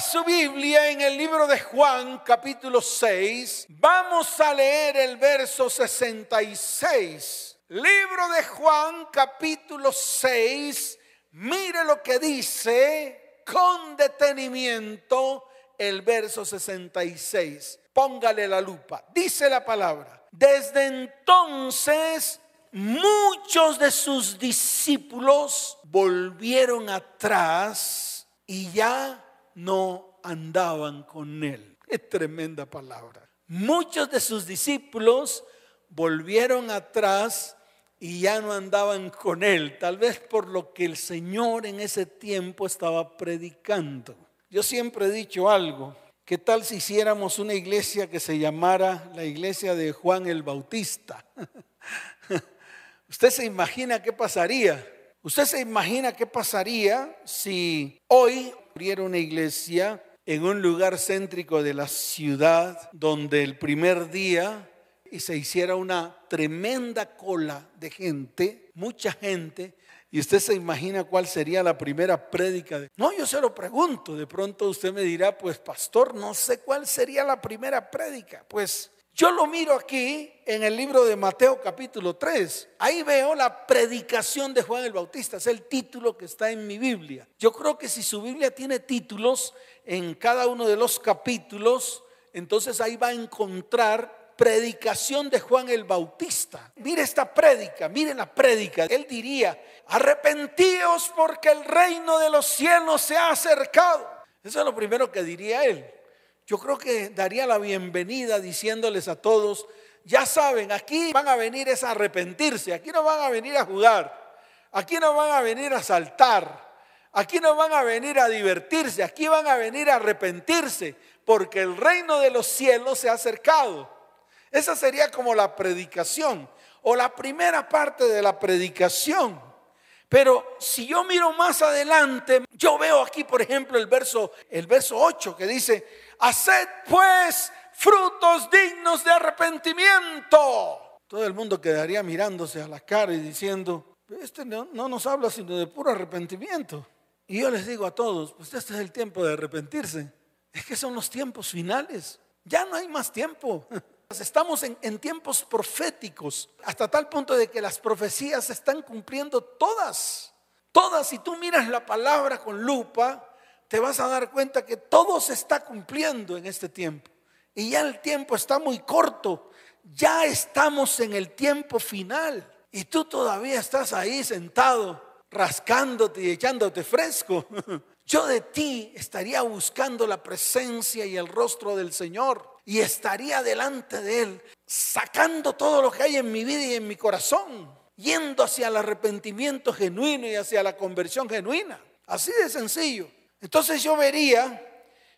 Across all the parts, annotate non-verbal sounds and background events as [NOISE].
Su Biblia en el libro de Juan capítulo 6. Vamos a leer el verso 66. Libro de Juan capítulo 6. Mire lo que dice con detenimiento el verso 66. Póngale la lupa. Dice la palabra. Desde entonces muchos de sus discípulos volvieron atrás y ya no andaban con él. Es tremenda palabra. Muchos de sus discípulos volvieron atrás y ya no andaban con él, tal vez por lo que el Señor en ese tiempo estaba predicando. Yo siempre he dicho algo, ¿qué tal si hiciéramos una iglesia que se llamara la iglesia de Juan el Bautista? [LAUGHS] ¿Usted se imagina qué pasaría? ¿Usted se imagina qué pasaría si hoy abriera una iglesia en un lugar céntrico de la ciudad donde el primer día se hiciera una tremenda cola de gente, mucha gente, y usted se imagina cuál sería la primera prédica. No, yo se lo pregunto, de pronto usted me dirá, pues pastor, no sé cuál sería la primera prédica. Pues yo lo miro aquí en el libro de Mateo capítulo 3. Ahí veo la predicación de Juan el Bautista. Es el título que está en mi Biblia. Yo creo que si su Biblia tiene títulos en cada uno de los capítulos, entonces ahí va a encontrar predicación de Juan el Bautista. Mire esta prédica, mire la prédica. Él diría, arrepentíos porque el reino de los cielos se ha acercado. Eso es lo primero que diría él yo creo que daría la bienvenida diciéndoles a todos, ya saben, aquí van a venir es a arrepentirse, aquí no van a venir a jugar, aquí no van a venir a saltar, aquí no van a venir a divertirse, aquí van a venir a arrepentirse, porque el reino de los cielos se ha acercado. Esa sería como la predicación o la primera parte de la predicación. Pero si yo miro más adelante, yo veo aquí, por ejemplo, el verso el verso 8 que dice, Haced pues frutos dignos de arrepentimiento. Todo el mundo quedaría mirándose a la cara y diciendo, este no, nos habla sino de puro arrepentimiento. Y yo les digo a todos, pues este es el tiempo de arrepentirse. Es que son los tiempos finales. Ya no hay más tiempo. [LAUGHS] Estamos en, en, tiempos proféticos, hasta tal punto de que las profecías se están cumpliendo todas. Todas, si tú miras la palabra con lupa, te vas a dar cuenta que todo se está cumpliendo en este tiempo. Y ya el tiempo está muy corto. Ya estamos en el tiempo final. Y tú todavía estás ahí sentado, rascándote y echándote fresco. [LAUGHS] Yo de ti estaría buscando la presencia y el rostro del Señor. Y estaría delante de Él, sacando todo lo que hay en mi vida y en mi corazón. Yendo hacia el arrepentimiento genuino y hacia la conversión genuina. Así de sencillo. Entonces yo vería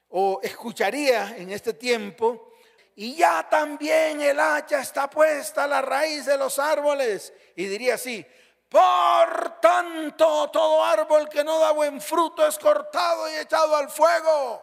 o escucharía en este tiempo, y ya también el hacha está puesta a la raíz de los árboles. Y diría así, por tanto todo árbol que no da buen fruto es cortado y echado al fuego.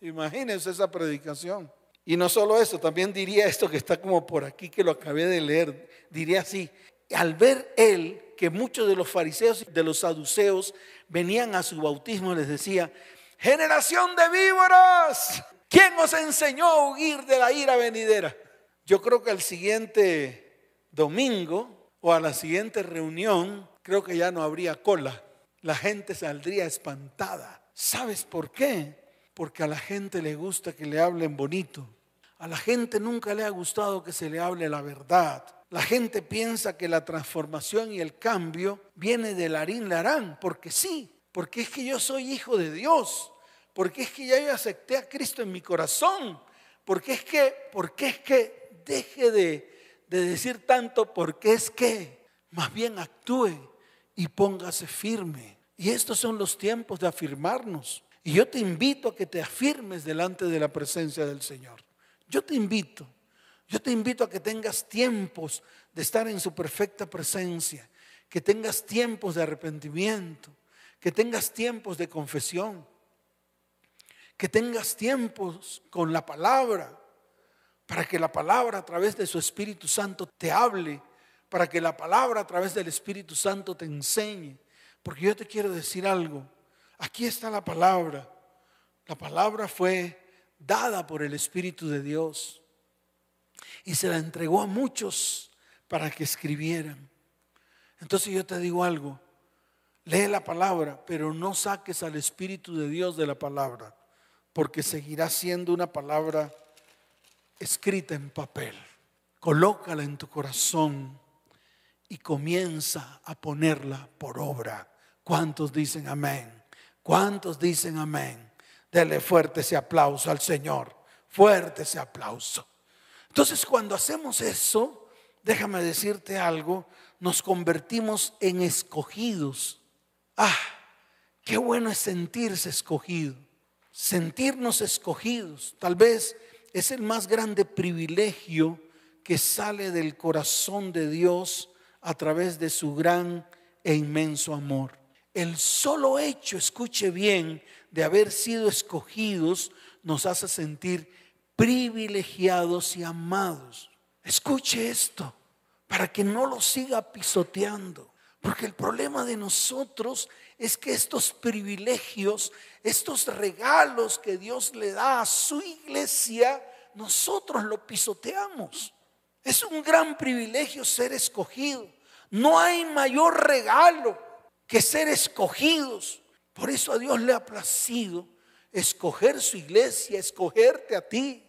Imagínense esa predicación. Y no solo eso, también diría esto que está como por aquí, que lo acabé de leer. Diría así, al ver él que muchos de los fariseos y de los saduceos venían a su bautismo, les decía, generación de víboras, ¿quién os enseñó a huir de la ira venidera? Yo creo que al siguiente domingo o a la siguiente reunión, creo que ya no habría cola. La gente saldría espantada. ¿Sabes por qué? Porque a la gente le gusta que le hablen bonito. A la gente nunca le ha gustado que se le hable la verdad. La gente piensa que la transformación y el cambio viene del harín larán, porque sí, porque es que yo soy hijo de Dios, porque es que ya yo acepté a Cristo en mi corazón, porque es que, porque es que deje de, de decir tanto, porque es que, más bien actúe y póngase firme. Y estos son los tiempos de afirmarnos. Y yo te invito a que te afirmes delante de la presencia del Señor. Yo te invito. Yo te invito a que tengas tiempos de estar en su perfecta presencia, que tengas tiempos de arrepentimiento, que tengas tiempos de confesión, que tengas tiempos con la palabra, para que la palabra a través de su Espíritu Santo te hable, para que la palabra a través del Espíritu Santo te enseñe. Porque yo te quiero decir algo, aquí está la palabra. La palabra fue dada por el Espíritu de Dios y se la entregó a muchos para que escribieran. Entonces yo te digo algo, lee la palabra, pero no saques al Espíritu de Dios de la palabra, porque seguirá siendo una palabra escrita en papel. Colócala en tu corazón y comienza a ponerla por obra. ¿Cuántos dicen amén? ¿Cuántos dicen amén? Dele fuerte ese aplauso al Señor. Fuerte ese aplauso. Entonces cuando hacemos eso, déjame decirte algo, nos convertimos en escogidos. Ah, qué bueno es sentirse escogido. Sentirnos escogidos. Tal vez es el más grande privilegio que sale del corazón de Dios a través de su gran e inmenso amor. El solo hecho, escuche bien, de haber sido escogidos nos hace sentir privilegiados y amados. Escuche esto para que no lo siga pisoteando. Porque el problema de nosotros es que estos privilegios, estos regalos que Dios le da a su iglesia, nosotros lo pisoteamos. Es un gran privilegio ser escogido. No hay mayor regalo que ser escogidos. Por eso a Dios le ha placido escoger su iglesia, escogerte a ti,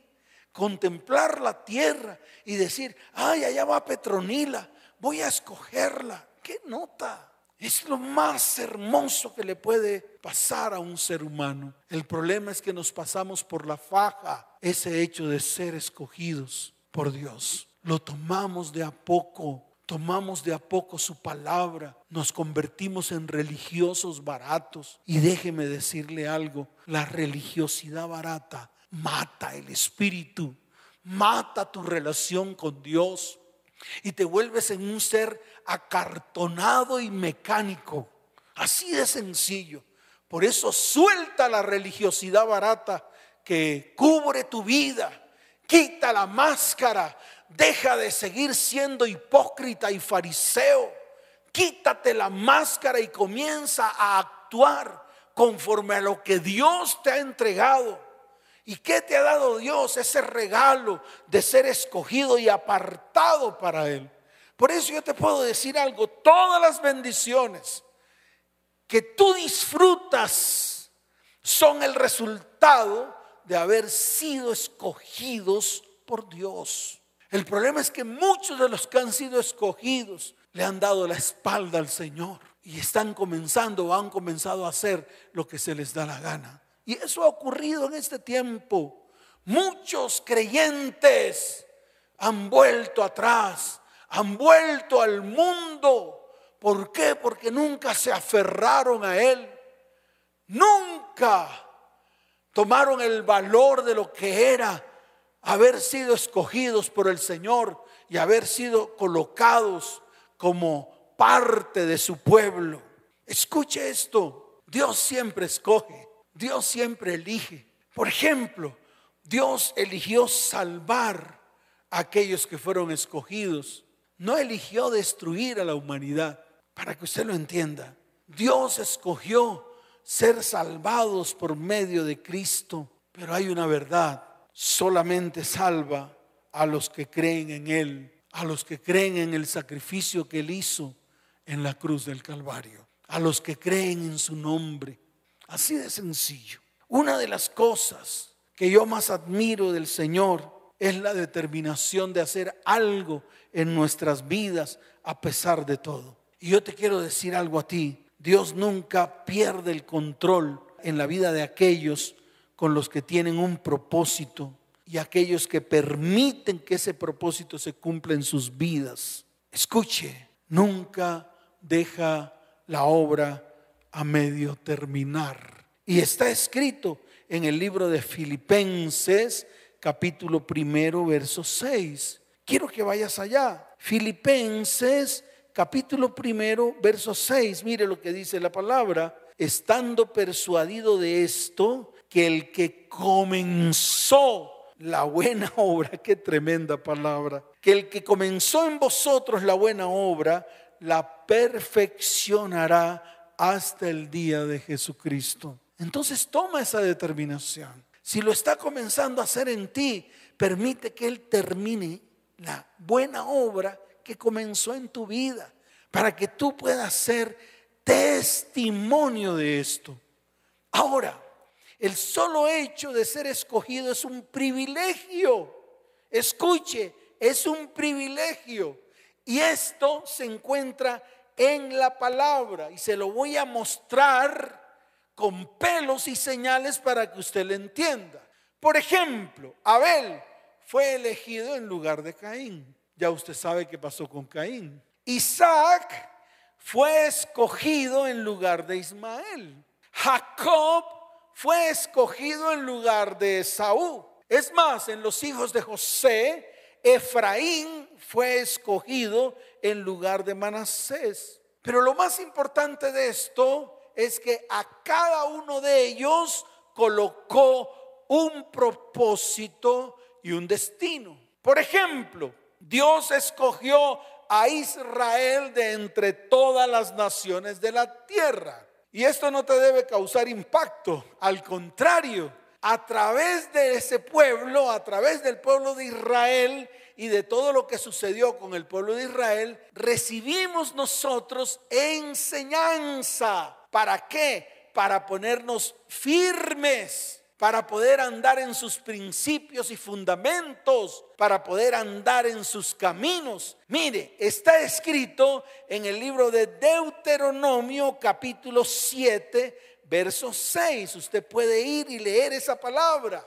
contemplar la tierra y decir, ay, allá va Petronila, voy a escogerla. ¿Qué nota? Es lo más hermoso que le puede pasar a un ser humano. El problema es que nos pasamos por la faja ese hecho de ser escogidos por Dios. Lo tomamos de a poco tomamos de a poco su palabra, nos convertimos en religiosos baratos. Y déjeme decirle algo, la religiosidad barata mata el espíritu, mata tu relación con Dios y te vuelves en un ser acartonado y mecánico. Así de sencillo. Por eso suelta la religiosidad barata que cubre tu vida. Quita la máscara Deja de seguir siendo hipócrita y fariseo. Quítate la máscara y comienza a actuar conforme a lo que Dios te ha entregado. ¿Y qué te ha dado Dios? Ese regalo de ser escogido y apartado para Él. Por eso yo te puedo decir algo, todas las bendiciones que tú disfrutas son el resultado de haber sido escogidos por Dios. El problema es que muchos de los que han sido escogidos le han dado la espalda al Señor y están comenzando o han comenzado a hacer lo que se les da la gana. Y eso ha ocurrido en este tiempo. Muchos creyentes han vuelto atrás, han vuelto al mundo. ¿Por qué? Porque nunca se aferraron a Él. Nunca tomaron el valor de lo que era haber sido escogidos por el Señor y haber sido colocados como parte de su pueblo. Escuche esto, Dios siempre escoge, Dios siempre elige. Por ejemplo, Dios eligió salvar a aquellos que fueron escogidos, no eligió destruir a la humanidad, para que usted lo entienda. Dios escogió ser salvados por medio de Cristo, pero hay una verdad solamente salva a los que creen en Él, a los que creen en el sacrificio que Él hizo en la cruz del Calvario, a los que creen en su nombre. Así de sencillo. Una de las cosas que yo más admiro del Señor es la determinación de hacer algo en nuestras vidas a pesar de todo. Y yo te quiero decir algo a ti. Dios nunca pierde el control en la vida de aquellos con los que tienen un propósito y aquellos que permiten que ese propósito se cumpla en sus vidas. Escuche, nunca deja la obra a medio terminar. Y está escrito en el libro de Filipenses, capítulo primero, verso 6. Quiero que vayas allá. Filipenses, capítulo primero, verso 6. Mire lo que dice la palabra. Estando persuadido de esto, que el que comenzó la buena [LAUGHS] obra, qué tremenda palabra, que el que comenzó en vosotros la buena obra, la perfeccionará hasta el día de Jesucristo. entonces toma esa determinación. Si lo está comenzando a hacer en ti, permite que Él termine la buena obra que comenzó en tu vida, para que tú puedas ser testimonio de esto. Ahora, el solo hecho de ser escogido es un privilegio. Escuche, es un privilegio. Y esto se encuentra en la palabra y se lo voy a mostrar con pelos y señales para que usted lo entienda. Por ejemplo, Abel fue elegido en lugar de Caín. Ya usted sabe qué pasó con Caín. Isaac fue escogido en lugar de Ismael. Jacob fue escogido en lugar de Saúl. Es más, en los hijos de José, Efraín fue escogido en lugar de Manasés. Pero lo más importante de esto es que a cada uno de ellos colocó un propósito y un destino. Por ejemplo, Dios escogió a Israel de entre todas las naciones de la tierra. Y esto no te debe causar impacto, al contrario, a través de ese pueblo, a través del pueblo de Israel y de todo lo que sucedió con el pueblo de Israel, recibimos nosotros enseñanza. ¿Para qué? Para ponernos firmes para poder andar en sus principios y fundamentos, para poder andar en sus caminos. Mire, está escrito en el libro de Deuteronomio capítulo 7, verso 6. Usted puede ir y leer esa palabra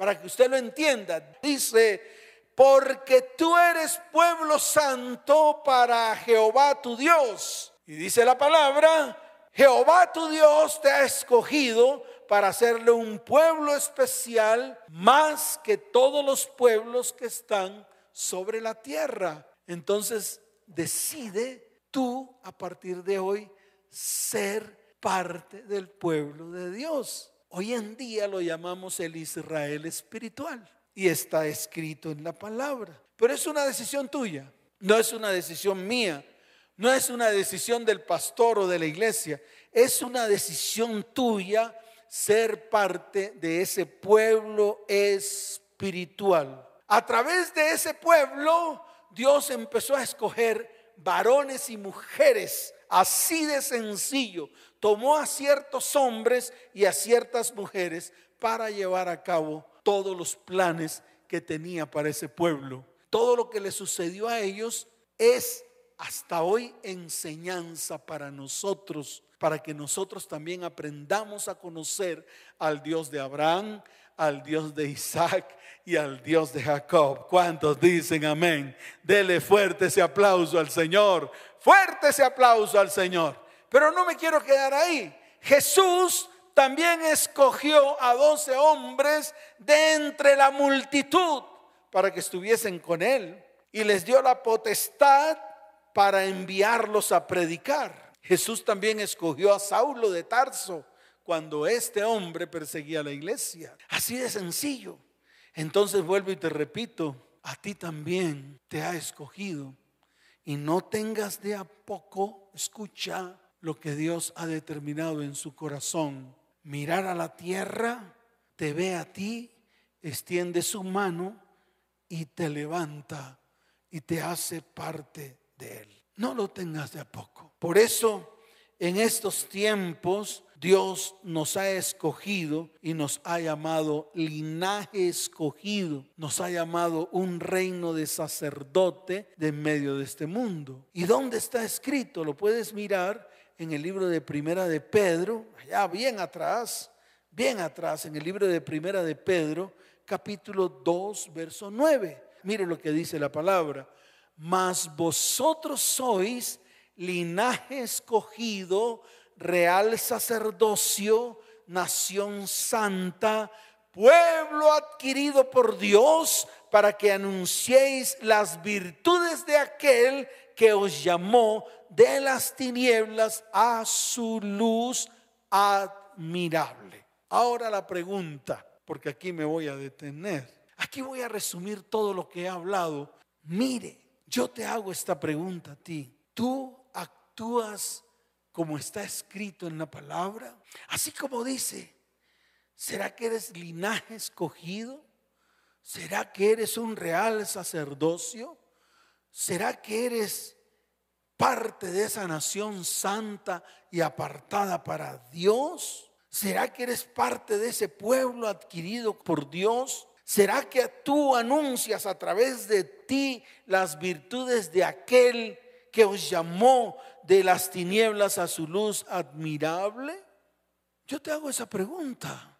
para que usted lo entienda. Dice, porque tú eres pueblo santo para Jehová tu Dios. Y dice la palabra, Jehová tu Dios te ha escogido para hacerle un pueblo especial más que todos los pueblos que están sobre la tierra. Entonces decide tú a partir de hoy ser parte del pueblo de Dios. Hoy en día lo llamamos el Israel espiritual y está escrito en la palabra. Pero es una decisión tuya, no es una decisión mía, no es una decisión del pastor o de la iglesia, es una decisión tuya ser parte de ese pueblo espiritual. A través de ese pueblo, Dios empezó a escoger varones y mujeres, así de sencillo. Tomó a ciertos hombres y a ciertas mujeres para llevar a cabo todos los planes que tenía para ese pueblo. Todo lo que le sucedió a ellos es hasta hoy enseñanza para nosotros para que nosotros también aprendamos a conocer al Dios de Abraham, al Dios de Isaac y al Dios de Jacob. ¿Cuántos dicen amén? Dele fuerte ese aplauso al Señor, fuerte ese aplauso al Señor. Pero no me quiero quedar ahí. Jesús también escogió a doce hombres de entre la multitud para que estuviesen con él y les dio la potestad para enviarlos a predicar. Jesús también escogió a Saulo de Tarso cuando este hombre perseguía a la iglesia. Así de sencillo. Entonces vuelvo y te repito, a ti también te ha escogido. Y no tengas de a poco, escucha lo que Dios ha determinado en su corazón. Mirar a la tierra, te ve a ti, extiende su mano y te levanta y te hace parte de él. No lo tengas de a poco. Por eso, en estos tiempos, Dios nos ha escogido y nos ha llamado linaje escogido, nos ha llamado un reino de sacerdote de medio de este mundo. ¿Y dónde está escrito? Lo puedes mirar en el libro de Primera de Pedro, allá bien atrás, bien atrás, en el libro de Primera de Pedro, capítulo 2, verso 9. Mire lo que dice la palabra mas vosotros sois linaje escogido, real sacerdocio, nación santa, pueblo adquirido por Dios, para que anunciéis las virtudes de aquel que os llamó de las tinieblas a su luz admirable. Ahora la pregunta, porque aquí me voy a detener. Aquí voy a resumir todo lo que he hablado. Mire, yo te hago esta pregunta a ti. ¿Tú actúas como está escrito en la palabra? Así como dice, ¿será que eres linaje escogido? ¿Será que eres un real sacerdocio? ¿Será que eres parte de esa nación santa y apartada para Dios? ¿Será que eres parte de ese pueblo adquirido por Dios? ¿Será que tú anuncias a través de ti las virtudes de aquel que os llamó de las tinieblas a su luz admirable? Yo te hago esa pregunta.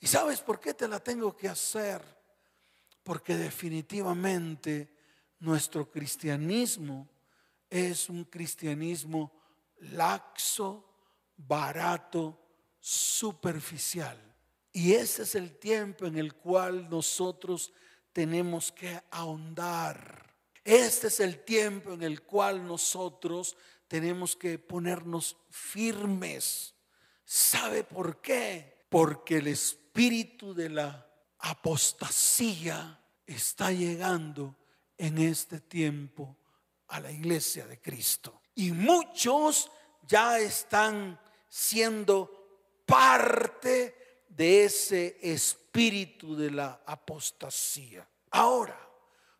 ¿Y sabes por qué te la tengo que hacer? Porque definitivamente nuestro cristianismo es un cristianismo laxo, barato, superficial. Y ese es el tiempo en el cual nosotros tenemos que ahondar. Este es el tiempo en el cual nosotros tenemos que ponernos firmes. ¿Sabe por qué? Porque el espíritu de la apostasía está llegando en este tiempo a la iglesia de Cristo. Y muchos ya están siendo parte de ese espíritu de la apostasía. Ahora,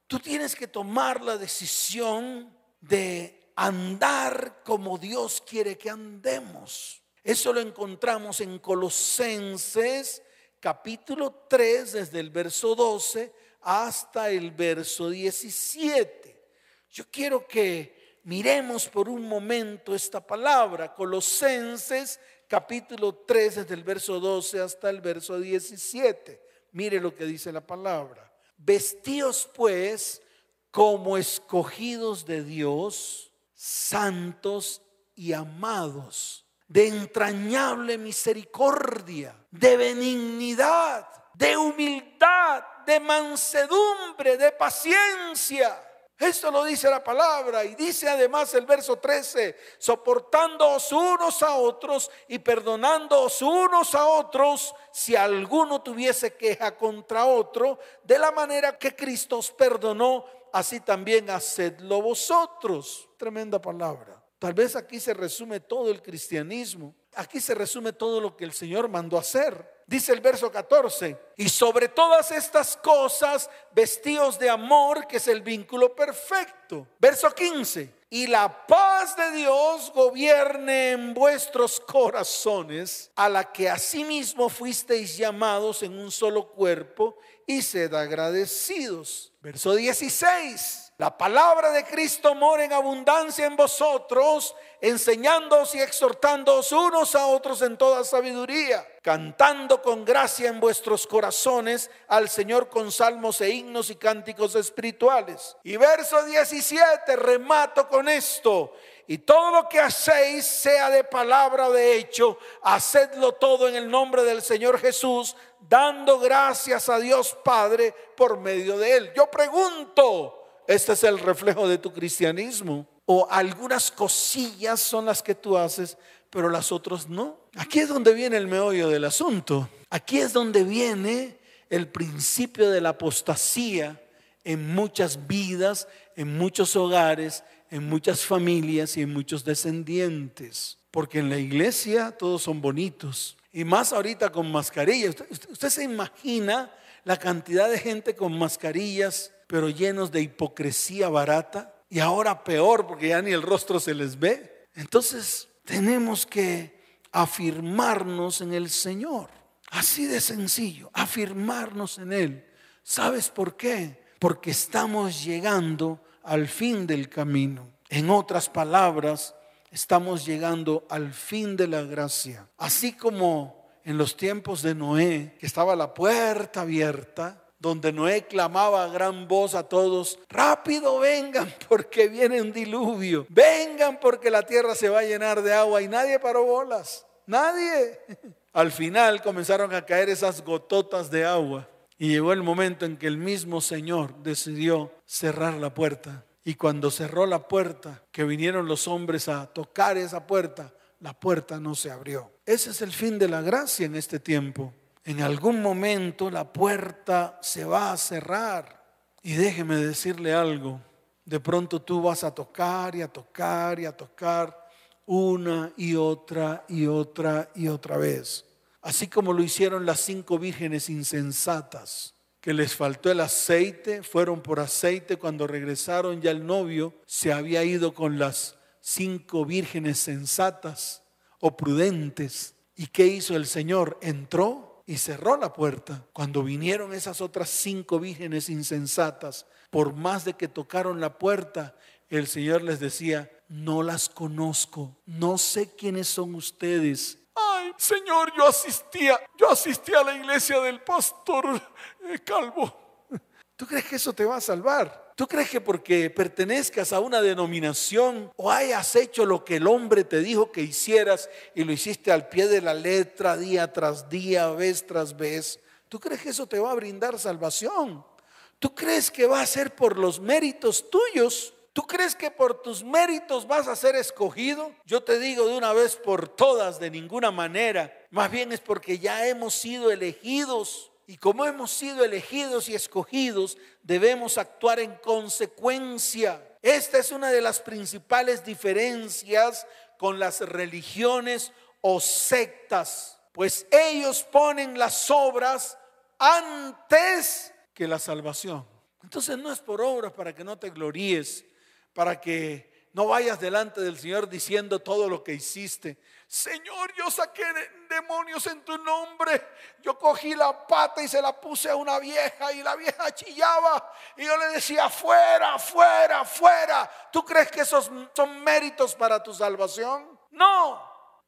tú tienes que tomar la decisión de andar como Dios quiere que andemos. Eso lo encontramos en Colosenses capítulo 3, desde el verso 12 hasta el verso 17. Yo quiero que miremos por un momento esta palabra, Colosenses capítulo 3, desde el verso 12 hasta el verso 17. Mire lo que dice la palabra. Vestíos pues como escogidos de Dios, santos y amados, de entrañable misericordia, de benignidad, de humildad, de mansedumbre, de paciencia esto lo dice la palabra y dice además el verso 13, soportándoos unos a otros y perdonándoos unos a otros si alguno tuviese queja contra otro, de la manera que Cristo os perdonó, así también hacedlo vosotros. Tremenda palabra. Tal vez aquí se resume todo el cristianismo. Aquí se resume todo lo que el Señor mandó hacer. Dice el verso 14, y sobre todas estas cosas vestidos de amor, que es el vínculo perfecto. Verso 15, y la paz de Dios gobierne en vuestros corazones, a la que asimismo fuisteis llamados en un solo cuerpo, y sed agradecidos. Verso 16. La palabra de Cristo mora en abundancia en vosotros, enseñándoos y exhortándoos unos a otros en toda sabiduría, cantando con gracia en vuestros corazones al Señor con salmos e himnos y cánticos espirituales. Y verso 17, remato con esto. Y todo lo que hacéis, sea de palabra o de hecho, hacedlo todo en el nombre del Señor Jesús, dando gracias a Dios Padre por medio de Él. Yo pregunto, este es el reflejo de tu cristianismo. O algunas cosillas son las que tú haces, pero las otras no. Aquí es donde viene el meollo del asunto. Aquí es donde viene el principio de la apostasía en muchas vidas, en muchos hogares, en muchas familias y en muchos descendientes. Porque en la iglesia todos son bonitos. Y más ahorita con mascarillas. Usted, se imagina la cantidad de gente con mascarillas pero llenos de hipocresía barata. Y ahora peor porque ya ni el rostro se les ve. Entonces tenemos que afirmarnos en el Señor. Así de sencillo, afirmarnos en Él. ¿Sabes por qué? Porque estamos llegando al fin del camino. En otras palabras, estamos llegando al fin de la gracia. Así como en los tiempos de Noé, que estaba la puerta abierta, donde Noé clamaba a gran voz a todos, rápido vengan [LAUGHS] porque viene un diluvio, vengan porque la tierra se va a llenar de agua y nadie paró bolas, nadie. [LAUGHS] Al final comenzaron a caer esas gototas de agua y llegó el momento en que el mismo Señor decidió cerrar la puerta. Y cuando cerró la puerta, que vinieron los hombres a tocar esa puerta, la puerta no se abrió. Ese es el fin de la gracia en este tiempo en algún momento la puerta se va a cerrar. Y déjeme decirle algo, de pronto tú vas a tocar y a tocar y a tocar una y otra y otra y otra vez. Así como lo hicieron las cinco vírgenes insensatas, que les faltó el aceite, fueron por aceite, cuando regresaron ya el novio se había ido con las cinco vírgenes sensatas o prudentes. ¿Y qué hizo el Señor? Entró y cerró la puerta. Cuando vinieron esas otras cinco vírgenes insensatas, por más de que tocaron la puerta, el Señor les decía, no las conozco, no sé quiénes son ustedes. Ay, Señor, yo asistía, yo asistía a la iglesia del pastor eh, Calvo. [LAUGHS] ¿Tú crees que eso te va a salvar? ¿Tú crees que porque pertenezcas a una denominación o hayas hecho lo que el hombre te dijo que hicieras y lo hiciste al pie de la letra día tras día, vez tras vez, ¿tú crees que eso te va a brindar salvación? ¿Tú crees que va a ser por los méritos tuyos? ¿Tú crees que por tus méritos vas a ser escogido? Yo te digo de una vez por todas, de ninguna manera. Más bien es porque ya hemos sido elegidos. Y como hemos sido elegidos y escogidos, debemos actuar en consecuencia. Esta es una de las principales diferencias con las religiones o sectas, pues ellos ponen las obras antes que la salvación. Entonces no es por obras para que no te gloríes, para que no vayas delante del Señor diciendo todo lo que hiciste. Señor, yo saqué demonios en tu nombre. Yo cogí la pata y se la puse a una vieja y la vieja chillaba. Y yo le decía, fuera, fuera, fuera. ¿Tú crees que esos son méritos para tu salvación? No.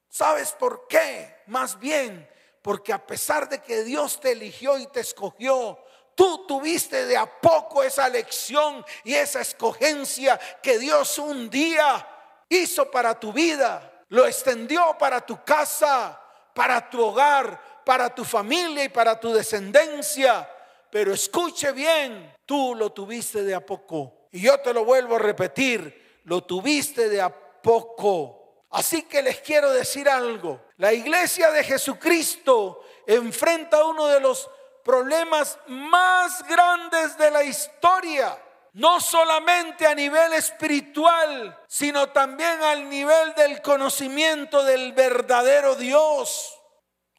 ¿Sabes por qué? Más bien, porque a pesar de que Dios te eligió y te escogió, Tú tuviste de a poco esa lección y esa escogencia que Dios un día hizo para tu vida. Lo extendió para tu casa, para tu hogar, para tu familia y para tu descendencia. Pero escuche bien, tú lo tuviste de a poco. Y yo te lo vuelvo a repetir, lo tuviste de a poco. Así que les quiero decir algo. La iglesia de Jesucristo enfrenta uno de los problemas más grandes de la historia, no solamente a nivel espiritual, sino también al nivel del conocimiento del verdadero Dios.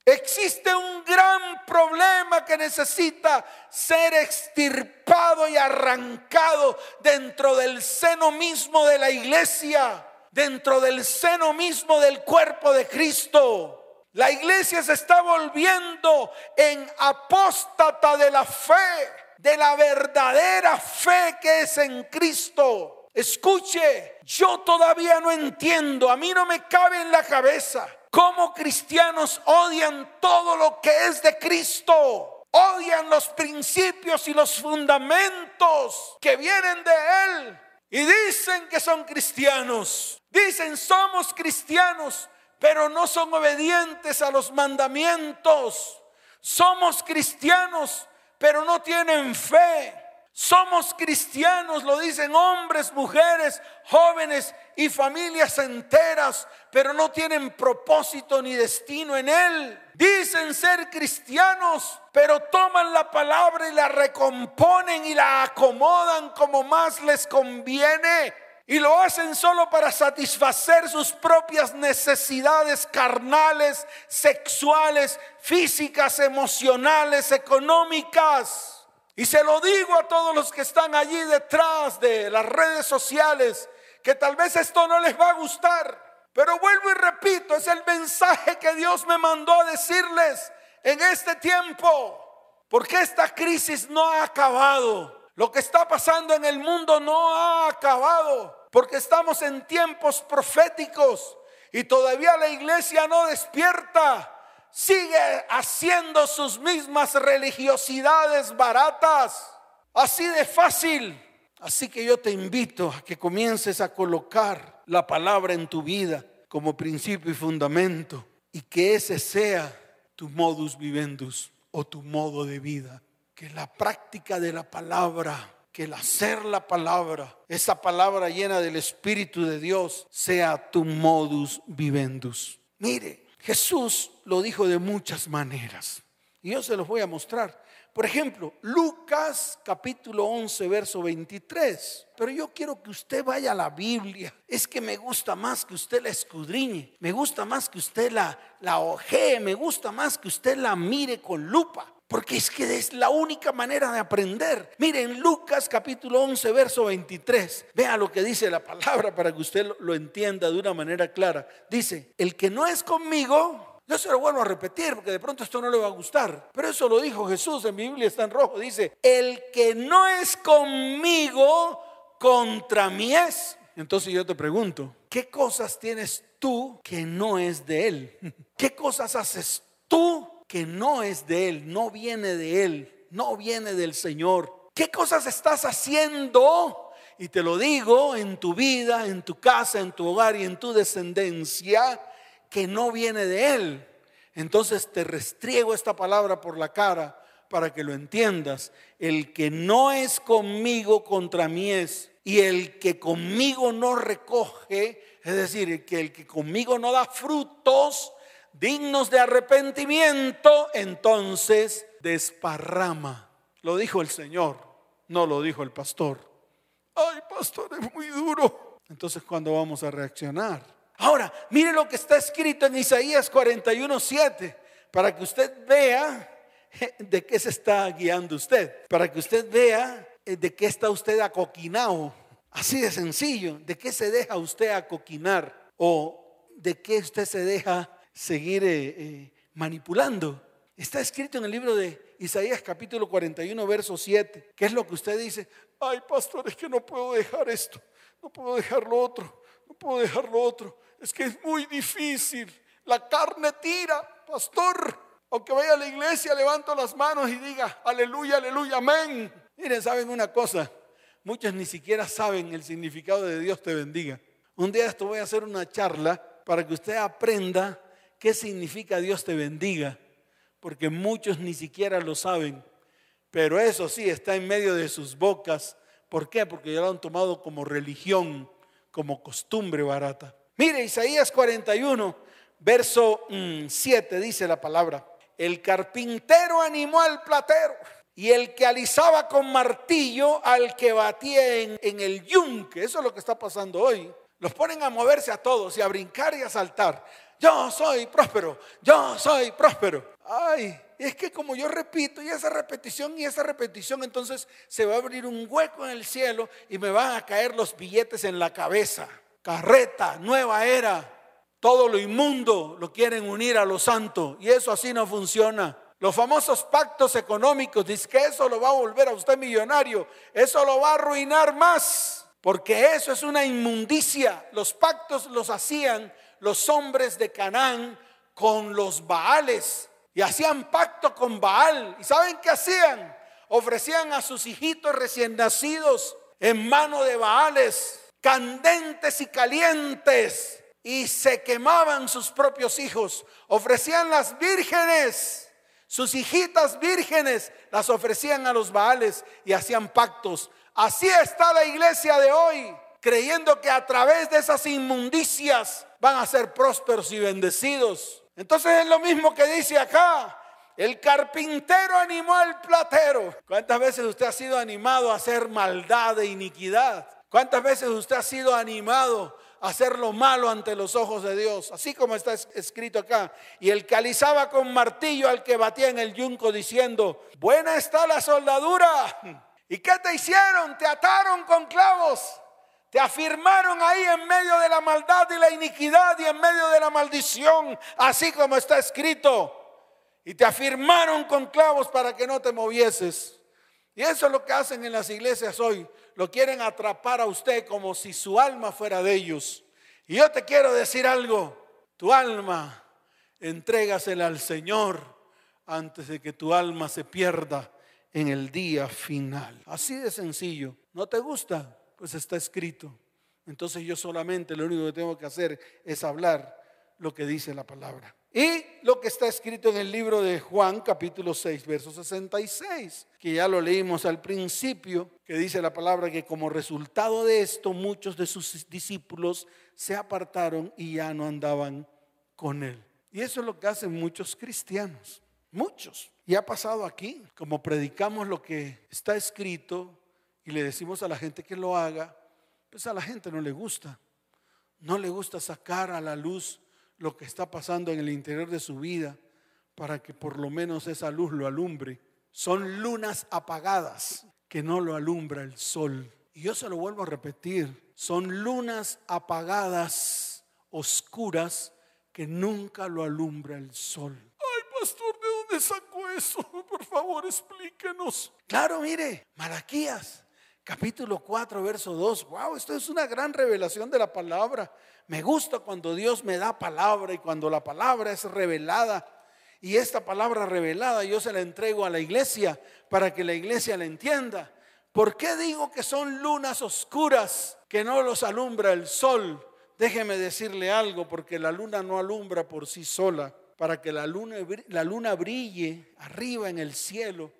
Existe un gran problema que necesita ser extirpado y arrancado dentro del seno mismo de la iglesia, dentro del seno mismo del cuerpo de Cristo. La iglesia se está volviendo en apóstata de la fe, de la verdadera fe que es en Cristo. Escuche, yo todavía no entiendo, a mí no me cabe en la cabeza cómo cristianos odian todo lo que es de Cristo. Odian los principios y los fundamentos que vienen de Él. Y dicen que son cristianos. Dicen somos cristianos pero no son obedientes a los mandamientos. Somos cristianos, pero no tienen fe. Somos cristianos, lo dicen hombres, mujeres, jóvenes y familias enteras, pero no tienen propósito ni destino en Él. Dicen ser cristianos, pero toman la palabra y la recomponen y la acomodan como más les conviene. Y lo hacen solo para satisfacer sus propias necesidades carnales, sexuales, físicas, emocionales, económicas. Y se lo digo a todos los que están allí detrás de las redes sociales, que tal vez esto no les va a gustar. Pero vuelvo y repito, es el mensaje que Dios me mandó a decirles en este tiempo. Porque esta crisis no ha acabado. Lo que está pasando en el mundo no ha acabado porque estamos en tiempos proféticos y todavía la iglesia no despierta. Sigue haciendo sus mismas religiosidades baratas. Así de fácil. Así que yo te invito a que comiences a colocar la palabra en tu vida como principio y fundamento y que ese sea tu modus vivendus o tu modo de vida. Que la práctica de la palabra que el hacer la palabra, esa palabra llena del Espíritu de Dios, sea tu modus vivendus. Mire, Jesús lo dijo de muchas maneras. Y yo se los voy a mostrar. Por ejemplo, Lucas capítulo 11, verso 23. Pero yo quiero que usted vaya a la Biblia. Es que me gusta más que usted la escudriñe. Me gusta más que usted la, la ojee. Me gusta más que usted la mire con lupa. Porque es que es la única manera de aprender. Miren Lucas capítulo 11, verso 23. Vea lo que dice la palabra para que usted lo entienda de una manera clara. Dice, el que no es conmigo, yo se lo vuelvo a repetir porque de pronto esto no le va a gustar. Pero eso lo dijo Jesús en mi Biblia, está en rojo. Dice, el que no es conmigo, contra mí es. Entonces yo te pregunto, ¿qué cosas tienes tú que no es de Él? [LAUGHS] ¿Qué cosas haces tú que no es de Él, no viene de Él, no viene del Señor? ¿Qué cosas estás haciendo? Y te lo digo en tu vida, en tu casa, en tu hogar y en tu descendencia que no viene de Él. Entonces te restriego esta palabra por la cara para que lo entiendas. El que no es conmigo contra mí es. Y el que conmigo no recoge, es decir, que el que conmigo no da frutos dignos de arrepentimiento, entonces desparrama. Lo dijo el Señor, no lo dijo el pastor. Ay, pastor, es muy duro. Entonces, ¿cuándo vamos a reaccionar? Ahora, mire lo que está escrito en Isaías 41, 7, para que usted vea de qué se está guiando usted, para que usted vea eh, de qué está usted acoquinado. Así de sencillo, de qué se deja usted acoquinar o de qué usted se deja seguir eh, eh, manipulando. Está escrito en el libro de Isaías capítulo 41, verso 7, ¿Qué es lo que usted dice, ay pastor, es que no puedo dejar esto, no puedo dejar lo otro, no puedo dejar lo otro es que es muy difícil. La carne tira, pastor. Aunque vaya a la iglesia, levanto las manos y diga, aleluya, aleluya, amén. Miren, saben una cosa, muchos ni siquiera saben el significado de Dios te bendiga. Un día esto voy a hacer una charla para que usted aprenda qué significa Dios te bendiga, porque muchos ni siquiera lo saben. Pero eso sí, está en medio de sus bocas. ¿Por qué? Porque ya lo han tomado como religión, como costumbre barata. Mire, Isaías 41, verso 7 mm, dice la palabra. El carpintero animó al platero y el que alisaba con martillo al que batía en, en el yunque. Eso es lo que está pasando hoy. Los ponen a moverse a todos y a brincar y a saltar. Yo soy próspero, yo soy próspero. Ay, es que como yo repito y esa repetición y esa repetición, entonces se va a abrir un hueco en el cielo y me van a caer los billetes en la cabeza carreta, nueva era. Todo lo inmundo lo quieren unir a lo santo y eso así no funciona. Los famosos pactos económicos, dice que eso lo va a volver a usted millonario, eso lo va a arruinar más, porque eso es una inmundicia. Los pactos los hacían los hombres de Canaán con los Baales y hacían pacto con Baal. ¿Y saben qué hacían? Ofrecían a sus hijitos recién nacidos en mano de Baales candentes y calientes, y se quemaban sus propios hijos. Ofrecían las vírgenes, sus hijitas vírgenes, las ofrecían a los baales y hacían pactos. Así está la iglesia de hoy, creyendo que a través de esas inmundicias van a ser prósperos y bendecidos. Entonces es lo mismo que dice acá. El carpintero animó al platero. ¿Cuántas veces usted ha sido animado a hacer maldad e iniquidad? ¿Cuántas veces usted ha sido animado a hacer lo malo ante los ojos de Dios? Así como está escrito acá. Y el que con martillo al que batía en el yunco diciendo, buena está la soldadura. [LAUGHS] ¿Y qué te hicieron? Te ataron con clavos. Te afirmaron ahí en medio de la maldad y la iniquidad y en medio de la maldición, así como está escrito. Y te afirmaron con clavos para que no te movieses. Y eso es lo que hacen en las iglesias hoy. Lo quieren atrapar a usted como si su alma fuera de ellos. Y yo te quiero decir algo. Tu alma, entrégasela al Señor antes de que tu alma se pierda en el día final. Así de sencillo. ¿No te gusta? Pues está escrito. Entonces yo solamente lo único que tengo que hacer es hablar lo que dice la palabra. Y lo que está escrito en el libro de Juan capítulo 6, verso 66, que ya lo leímos al principio, que dice la palabra que como resultado de esto muchos de sus discípulos se apartaron y ya no andaban con él. Y eso es lo que hacen muchos cristianos. Muchos. Y ha pasado aquí, como predicamos lo que está escrito y le decimos a la gente que lo haga, pues a la gente no le gusta. No le gusta sacar a la luz lo que está pasando en el interior de su vida para que por lo menos esa luz lo alumbre. Son lunas apagadas que no lo alumbra el sol. Y yo se lo vuelvo a repetir, son lunas apagadas, oscuras, que nunca lo alumbra el sol. Ay, pastor, ¿de dónde sacó eso? [LAUGHS] Por favor, explíquenos. Claro, mire, Malaquías capítulo 4, verso 2. Wow, esto es una gran revelación de la palabra. Me gusta cuando Dios me da palabra y cuando la palabra es revelada. Y esta palabra revelada yo se la entrego a la iglesia para que la iglesia la entienda. ¿Por qué digo que son lunas oscuras que no los alumbra el sol? Déjeme decirle algo, porque la luna no alumbra por sí sola. Para que la luna, la luna brille arriba en el cielo,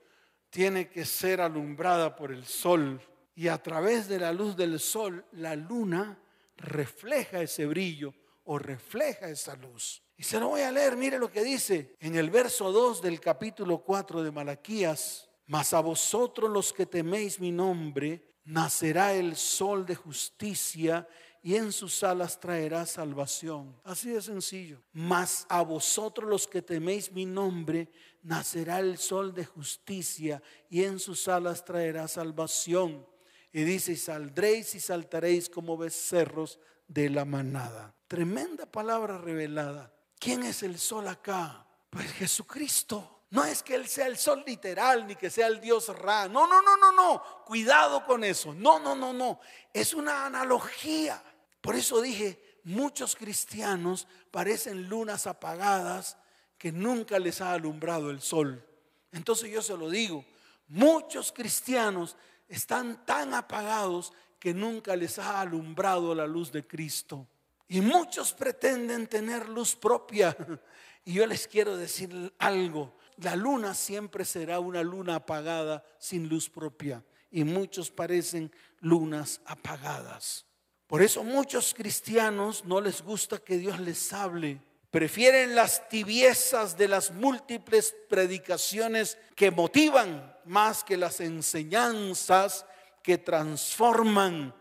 tiene que ser alumbrada por el sol y a través de la luz del sol la luna refleja ese brillo o refleja esa luz. Y se lo voy a leer, mire lo que dice en el verso 2 del capítulo 4 de Malaquías. Mas a vosotros los que teméis mi nombre, nacerá el sol de justicia y en sus alas traerá salvación. Así de sencillo. Mas a vosotros los que teméis mi nombre, nacerá el sol de justicia y en sus alas traerá salvación. Y dice, saldréis y saltaréis como becerros de la manada. Tremenda palabra revelada. ¿Quién es el sol acá? Pues Jesucristo. No es que Él sea el sol literal, ni que sea el Dios Ra. No, no, no, no, no. Cuidado con eso. No, no, no, no. Es una analogía. Por eso dije, muchos cristianos parecen lunas apagadas que nunca les ha alumbrado el sol. Entonces yo se lo digo, muchos cristianos están tan apagados que nunca les ha alumbrado la luz de Cristo. Y muchos pretenden tener luz propia. Y yo les quiero decir algo. La luna siempre será una luna apagada sin luz propia. Y muchos parecen lunas apagadas. Por eso muchos cristianos no les gusta que Dios les hable. Prefieren las tibiezas de las múltiples predicaciones que motivan más que las enseñanzas que transforman.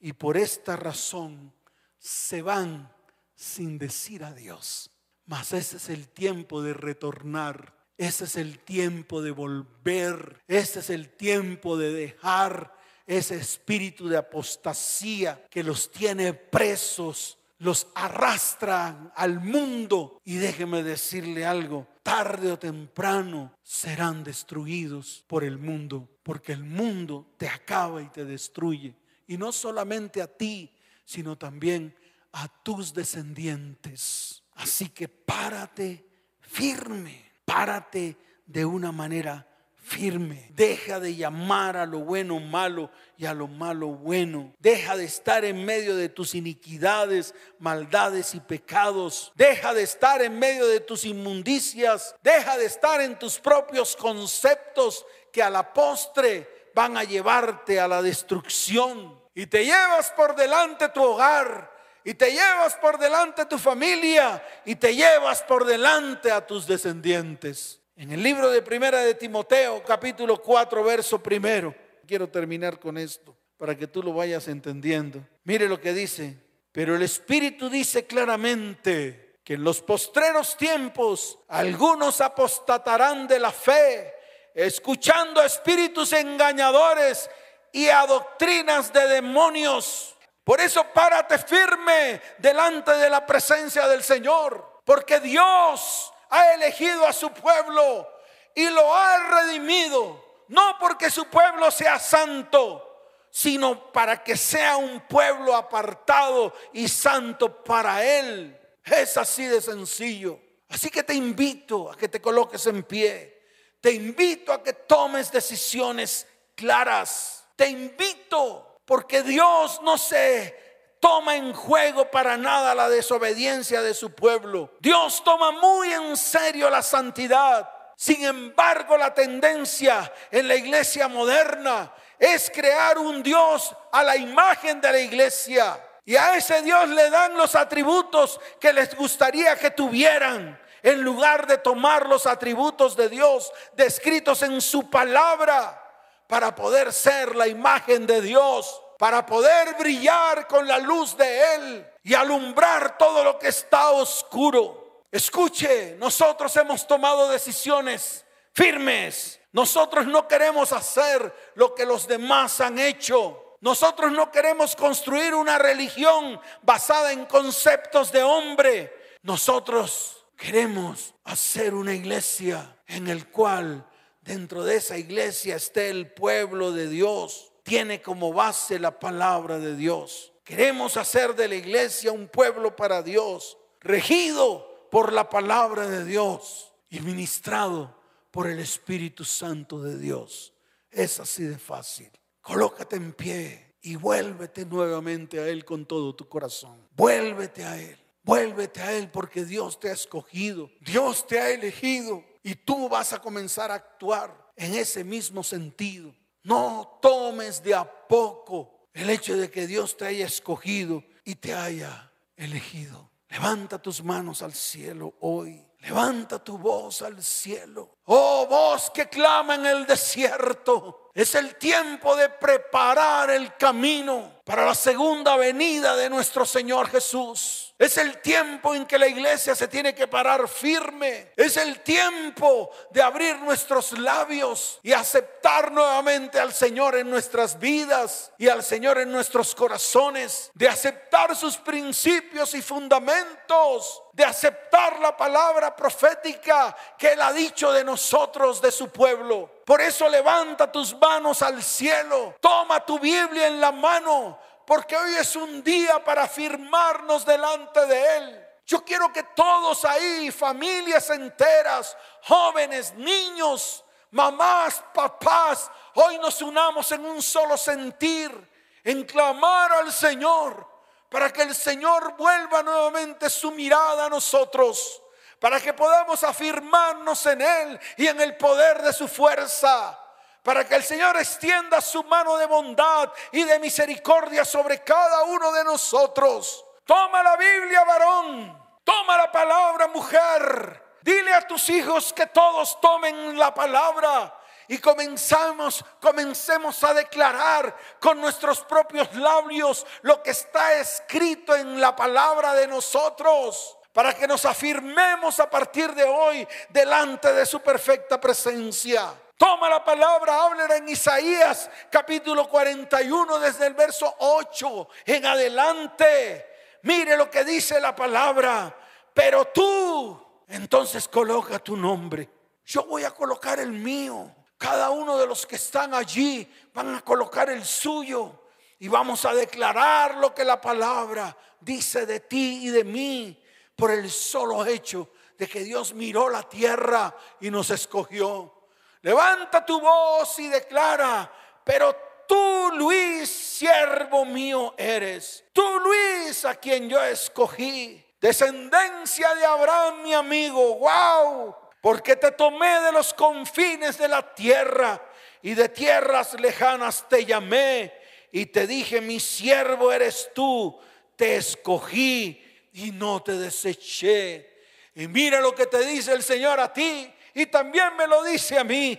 Y por esta razón se van sin decir adiós. Mas ese es el tiempo de retornar. Ese es el tiempo de volver. Ese es el tiempo de dejar ese espíritu de apostasía que los tiene presos los arrastran al mundo. Y déjeme decirle algo, tarde o temprano serán destruidos por el mundo, porque el mundo te acaba y te destruye. Y no solamente a ti, sino también a tus descendientes. Así que párate firme, párate de una manera firme. Deja de llamar a lo bueno malo y a lo malo bueno. Deja de estar en medio de tus iniquidades, maldades y pecados. Deja de estar en medio de tus inmundicias. Deja de estar en tus propios conceptos que a la postre van a llevarte a la destrucción. Y te llevas por delante tu hogar. Y te llevas por delante tu familia. Y te llevas por delante a tus descendientes. En el libro de Primera de Timoteo, capítulo 4, verso primero. Quiero terminar con esto para que tú lo vayas entendiendo. Mire lo que dice. Pero el Espíritu dice claramente que en los postreros tiempos algunos apostatarán de la fe, escuchando a espíritus engañadores y a doctrinas de demonios. Por eso párate firme delante de la presencia del Señor, porque Dios ha elegido a su pueblo y lo ha redimido, no porque su pueblo sea santo, sino para que sea un pueblo apartado y santo para Él. Es así de sencillo. Así que te invito a que te coloques en pie. Te invito a que tomes decisiones claras. Te invito porque Dios no se toma en juego para nada la desobediencia de su pueblo. Dios toma muy en serio la santidad. Sin embargo, la tendencia en la iglesia moderna es crear un Dios a la imagen de la iglesia. Y a ese Dios le dan los atributos que les gustaría que tuvieran. en lugar de tomar los atributos de Dios descritos en su palabra para poder ser la imagen de Dios, para poder brillar con la luz de Él y alumbrar todo lo que está oscuro. Escuche, nosotros hemos tomado decisiones firmes. Nosotros no queremos hacer lo que los demás han hecho. Nosotros no queremos construir una religión basada en conceptos de hombre. Nosotros queremos hacer una iglesia en el cual dentro de esa iglesia esté el pueblo de Dios. Tiene como base la palabra de Dios. Queremos hacer de la iglesia un pueblo para Dios, regido por la palabra de Dios y ministrado por el Espíritu Santo de Dios. Es así de fácil. Colócate en pie y vuélvete nuevamente a Él con todo tu corazón. Vuélvete a Él. Vuélvete a Él porque Dios te ha escogido. Dios te ha elegido. Y tú vas a comenzar a actuar en ese mismo sentido. No tomes de a poco el hecho de que Dios te haya escogido y te haya elegido. Levanta tus manos al cielo hoy. Levanta tu voz al cielo. Oh voz que clama en el desierto. Es el tiempo de preparar el camino para la segunda venida de nuestro Señor Jesús. Es el tiempo en que la iglesia se tiene que parar firme. Es el tiempo de abrir nuestros labios y aceptar nuevamente al Señor en nuestras vidas y al Señor en nuestros corazones. De aceptar sus principios y fundamentos. De aceptar la palabra profética que Él ha dicho de nosotros, de su pueblo. Por eso levanta tus manos al cielo. Toma tu Biblia en la mano. Porque hoy es un día para firmarnos delante de Él. Yo quiero que todos ahí, familias enteras, jóvenes, niños, mamás, papás, hoy nos unamos en un solo sentir, en clamar al Señor, para que el Señor vuelva nuevamente su mirada a nosotros para que podamos afirmarnos en Él y en el poder de su fuerza. Para que el Señor extienda su mano de bondad y de misericordia sobre cada uno de nosotros. Toma la Biblia, varón. Toma la palabra, mujer. Dile a tus hijos que todos tomen la palabra y comenzamos, comencemos a declarar con nuestros propios labios lo que está escrito en la palabra de nosotros para que nos afirmemos a partir de hoy delante de su perfecta presencia. Toma la palabra, háblala en Isaías capítulo 41 desde el verso 8 en adelante. Mire lo que dice la palabra. Pero tú, entonces coloca tu nombre. Yo voy a colocar el mío. Cada uno de los que están allí van a colocar el suyo. Y vamos a declarar lo que la palabra dice de ti y de mí por el solo hecho de que Dios miró la tierra y nos escogió. Levanta tu voz y declara, pero tú Luis, siervo mío eres. Tú Luis, a quien yo escogí. Descendencia de Abraham, mi amigo. Wow. Porque te tomé de los confines de la tierra y de tierras lejanas te llamé y te dije, mi siervo eres tú. Te escogí y no te deseché. Y mira lo que te dice el Señor a ti y también me lo dice a mí.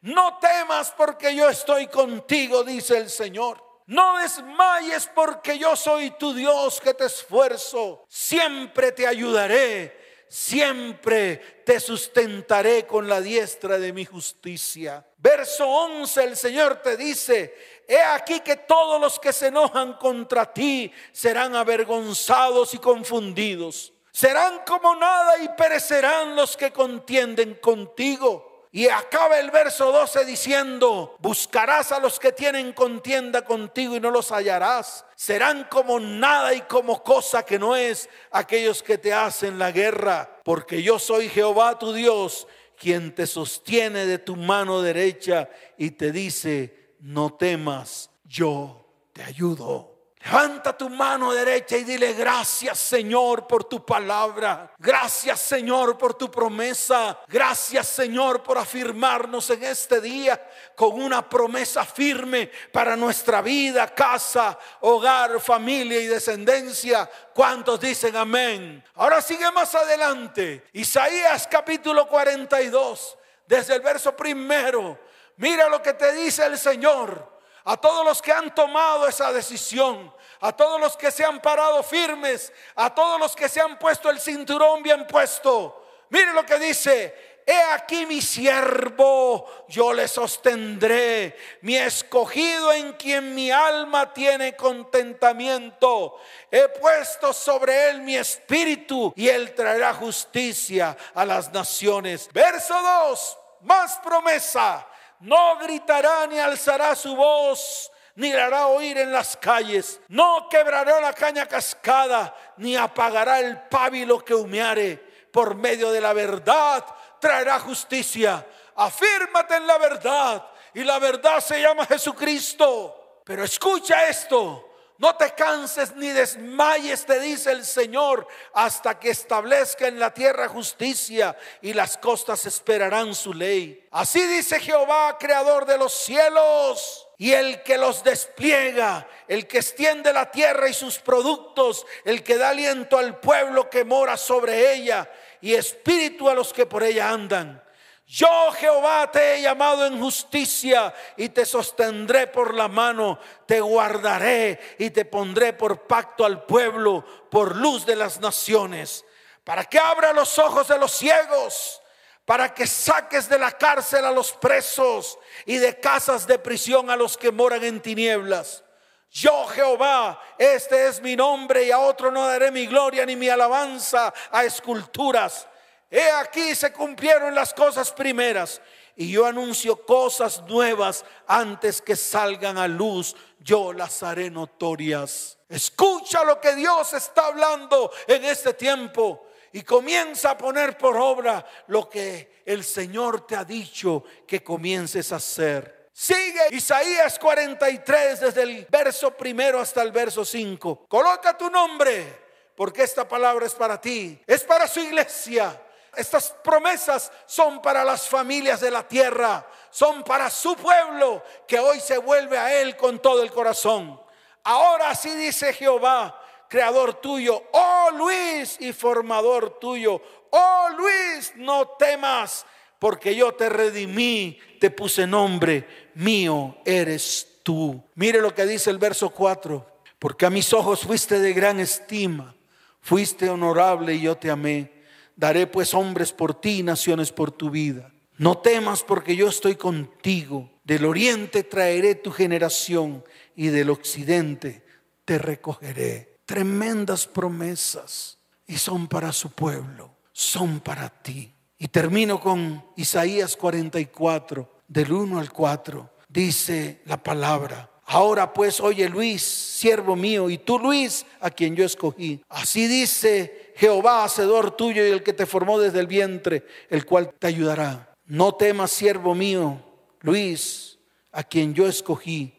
No temas porque yo estoy contigo, dice el Señor. No desmayes porque yo soy tu Dios que te esfuerzo. Siempre te ayudaré. Siempre te sustentaré con la diestra de mi justicia. Verso 11, el Señor te dice, he aquí que todos los que se enojan contra ti serán avergonzados y confundidos. Serán como nada y perecerán los que contienden contigo. Y acaba el verso 12 diciendo, buscarás a los que tienen contienda contigo y no los hallarás. Serán como nada y como cosa que no es aquellos que te hacen la guerra. Porque yo soy Jehová tu Dios, quien te sostiene de tu mano derecha y te dice, no temas, yo te ayudo. Levanta tu mano derecha y dile gracias Señor por tu palabra. Gracias Señor por tu promesa. Gracias Señor por afirmarnos en este día con una promesa firme para nuestra vida, casa, hogar, familia y descendencia. ¿Cuántos dicen amén? Ahora sigue más adelante. Isaías capítulo 42, desde el verso primero. Mira lo que te dice el Señor a todos los que han tomado esa decisión, a todos los que se han parado firmes, a todos los que se han puesto el cinturón bien puesto. Mire lo que dice, he aquí mi siervo, yo le sostendré, mi escogido en quien mi alma tiene contentamiento. He puesto sobre él mi espíritu y él traerá justicia a las naciones. Verso 2, más promesa no gritará ni alzará su voz, ni la hará oír en las calles. No quebrará la caña cascada, ni apagará el pábilo que humeare. Por medio de la verdad traerá justicia. Afírmate en la verdad. Y la verdad se llama Jesucristo. Pero escucha esto. No te canses ni desmayes, te dice el Señor, hasta que establezca en la tierra justicia y las costas esperarán su ley. Así dice Jehová, creador de los cielos, y el que los despliega, el que extiende la tierra y sus productos, el que da aliento al pueblo que mora sobre ella y espíritu a los que por ella andan. Yo Jehová te he llamado en justicia y te sostendré por la mano, te guardaré y te pondré por pacto al pueblo, por luz de las naciones, para que abra los ojos de los ciegos, para que saques de la cárcel a los presos y de casas de prisión a los que moran en tinieblas. Yo Jehová, este es mi nombre y a otro no daré mi gloria ni mi alabanza a esculturas He aquí se cumplieron las cosas primeras y yo anuncio cosas nuevas antes que salgan a luz. Yo las haré notorias. Escucha lo que Dios está hablando en este tiempo y comienza a poner por obra lo que el Señor te ha dicho que comiences a hacer. Sigue Isaías 43 desde el verso primero hasta el verso 5. Coloca tu nombre porque esta palabra es para ti, es para su iglesia estas promesas son para las familias de la tierra, son para su pueblo que hoy se vuelve a Él con todo el corazón. Ahora sí dice Jehová, creador tuyo, oh Luis y formador tuyo, oh Luis, no temas, porque yo te redimí, te puse nombre, mío eres tú. Mire lo que dice el verso 4, porque a mis ojos fuiste de gran estima, fuiste honorable y yo te amé. Daré pues hombres por ti, naciones por tu vida. No temas porque yo estoy contigo. Del oriente traeré tu generación y del occidente te recogeré. Tremendas promesas y son para su pueblo, son para ti. Y termino con Isaías 44, del 1 al 4. Dice la palabra, Ahora pues, oye Luis, siervo mío, y tú Luis, a quien yo escogí. Así dice Jehová, hacedor tuyo y el que te formó desde el vientre, el cual te ayudará. No temas, siervo mío, Luis, a quien yo escogí,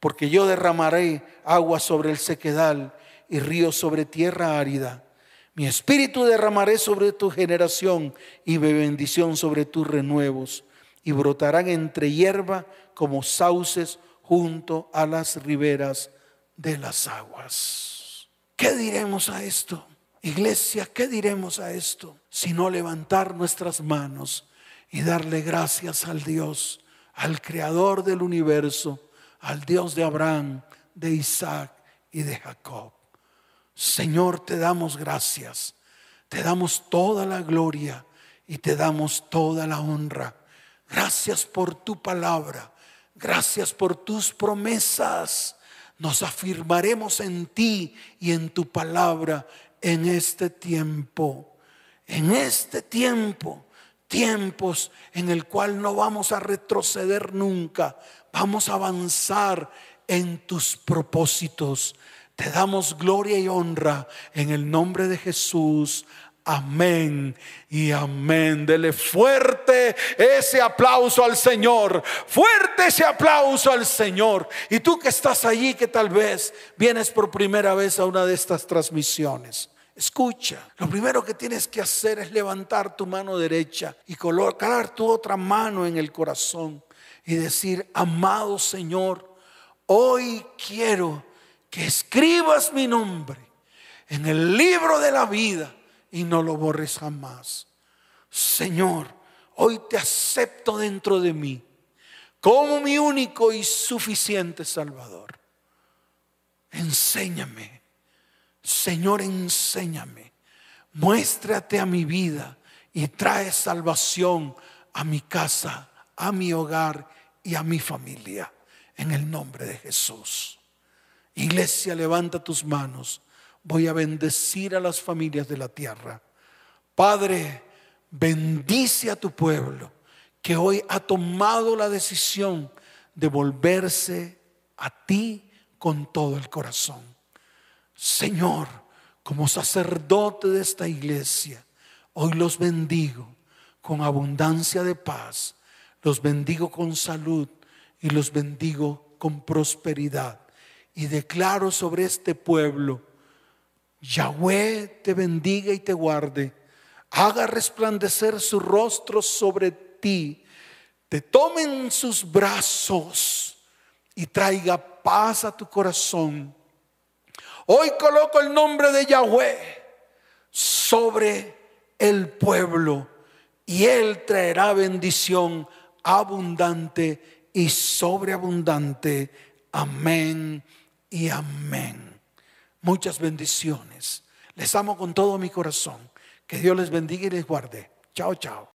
porque yo derramaré agua sobre el sequedal y ríos sobre tierra árida. Mi espíritu derramaré sobre tu generación y mi bendición sobre tus renuevos, y brotarán entre hierba como sauces junto a las riberas de las aguas. ¿Qué diremos a esto? Iglesia, ¿qué diremos a esto? Sino levantar nuestras manos y darle gracias al Dios, al Creador del universo, al Dios de Abraham, de Isaac y de Jacob. Señor, te damos gracias, te damos toda la gloria y te damos toda la honra. Gracias por tu palabra. Gracias por tus promesas. Nos afirmaremos en ti y en tu palabra en este tiempo. En este tiempo. Tiempos en el cual no vamos a retroceder nunca. Vamos a avanzar en tus propósitos. Te damos gloria y honra en el nombre de Jesús. Amén y amén. Dele fuerte ese aplauso al Señor. Fuerte ese aplauso al Señor. Y tú que estás allí, que tal vez vienes por primera vez a una de estas transmisiones. Escucha, lo primero que tienes que hacer es levantar tu mano derecha y colocar tu otra mano en el corazón y decir, amado Señor, hoy quiero que escribas mi nombre en el libro de la vida y no lo borres jamás. Señor, hoy te acepto dentro de mí como mi único y suficiente Salvador. Enséñame, Señor, enséñame. Muéstrate a mi vida y trae salvación a mi casa, a mi hogar y a mi familia. En el nombre de Jesús. Iglesia, levanta tus manos voy a bendecir a las familias de la tierra. Padre, bendice a tu pueblo que hoy ha tomado la decisión de volverse a ti con todo el corazón. Señor, como sacerdote de esta iglesia, hoy los bendigo con abundancia de paz, los bendigo con salud y los bendigo con prosperidad. Y declaro sobre este pueblo Yahweh te bendiga y te guarde, haga resplandecer su rostro sobre ti, te tome en sus brazos y traiga paz a tu corazón. Hoy coloco el nombre de Yahweh sobre el pueblo y Él traerá bendición abundante y sobreabundante. Amén y amén muchas bendiciones. Les amo con todo mi corazón. Que Dios les bendiga y les guarde. Chao, chao.